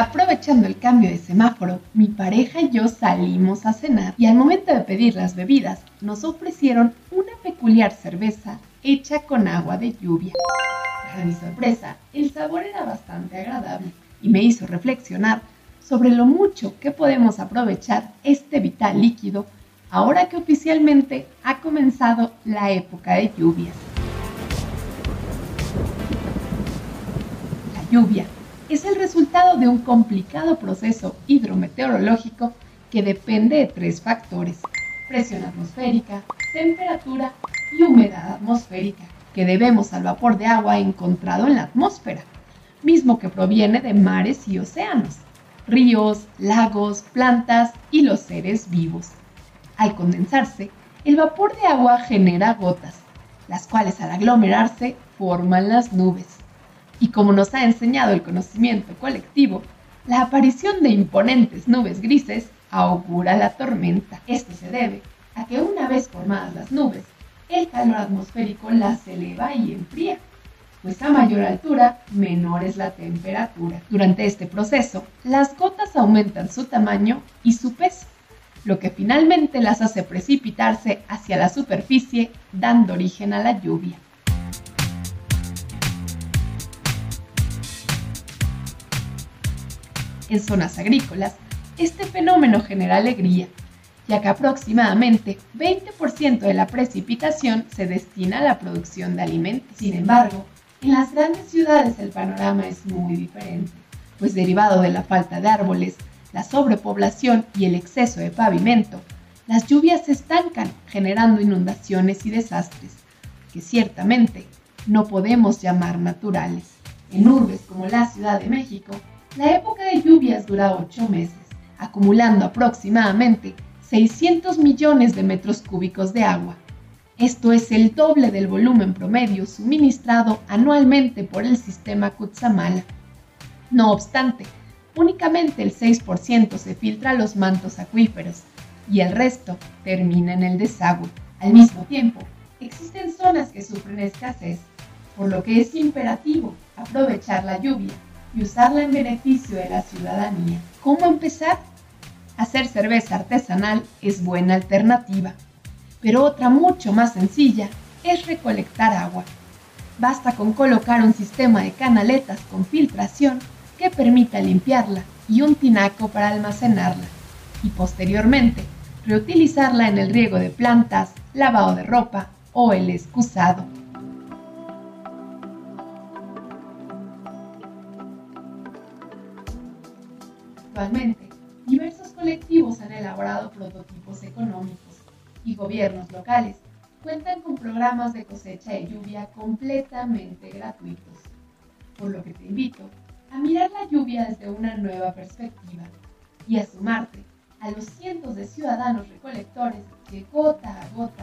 Aprovechando el cambio de semáforo, mi pareja y yo salimos a cenar y al momento de pedir las bebidas nos ofrecieron una peculiar cerveza hecha con agua de lluvia. Para mi sorpresa, el sabor era bastante agradable y me hizo reflexionar sobre lo mucho que podemos aprovechar este vital líquido ahora que oficialmente ha comenzado la época de lluvias. La lluvia es el resultado de un complicado proceso hidrometeorológico que depende de tres factores, presión atmosférica, temperatura y humedad atmosférica, que debemos al vapor de agua encontrado en la atmósfera, mismo que proviene de mares y océanos, ríos, lagos, plantas y los seres vivos. Al condensarse, el vapor de agua genera gotas, las cuales al aglomerarse forman las nubes y como nos ha enseñado el conocimiento colectivo, la aparición de imponentes nubes grises augura la tormenta. Esto se debe a que una vez formadas las nubes, el calor atmosférico las eleva y enfría, pues a mayor altura, menor es la temperatura. Durante este proceso, las gotas aumentan su tamaño y su peso, lo que finalmente las hace precipitarse hacia la superficie, dando origen a la lluvia. en zonas agrícolas, este fenómeno genera alegría, ya que aproximadamente 20% de la precipitación se destina a la producción de alimentos. Sin embargo, en las grandes ciudades el panorama es muy diferente, pues derivado de la falta de árboles, la sobrepoblación y el exceso de pavimento, las lluvias se estancan generando inundaciones y desastres, que ciertamente no podemos llamar naturales. En urbes como la Ciudad de México, la época de lluvias dura 8 meses, acumulando aproximadamente 600 millones de metros cúbicos de agua. Esto es el doble del volumen promedio suministrado anualmente por el sistema Kutsamala. No obstante, únicamente el 6% se filtra a los mantos acuíferos y el resto termina en el desagüe. Al mismo tiempo, existen zonas que sufren escasez, por lo que es imperativo aprovechar la lluvia y usarla en beneficio de la ciudadanía. ¿Cómo empezar? Hacer cerveza artesanal es buena alternativa, pero otra mucho más sencilla es recolectar agua. Basta con colocar un sistema de canaletas con filtración que permita limpiarla y un tinaco para almacenarla y posteriormente reutilizarla en el riego de plantas, lavado de ropa o el excusado. Actualmente, diversos colectivos han elaborado prototipos económicos y gobiernos locales cuentan con programas de cosecha de lluvia completamente gratuitos, por lo que te invito a mirar la lluvia desde una nueva perspectiva y a sumarte a los cientos de ciudadanos recolectores que gota a gota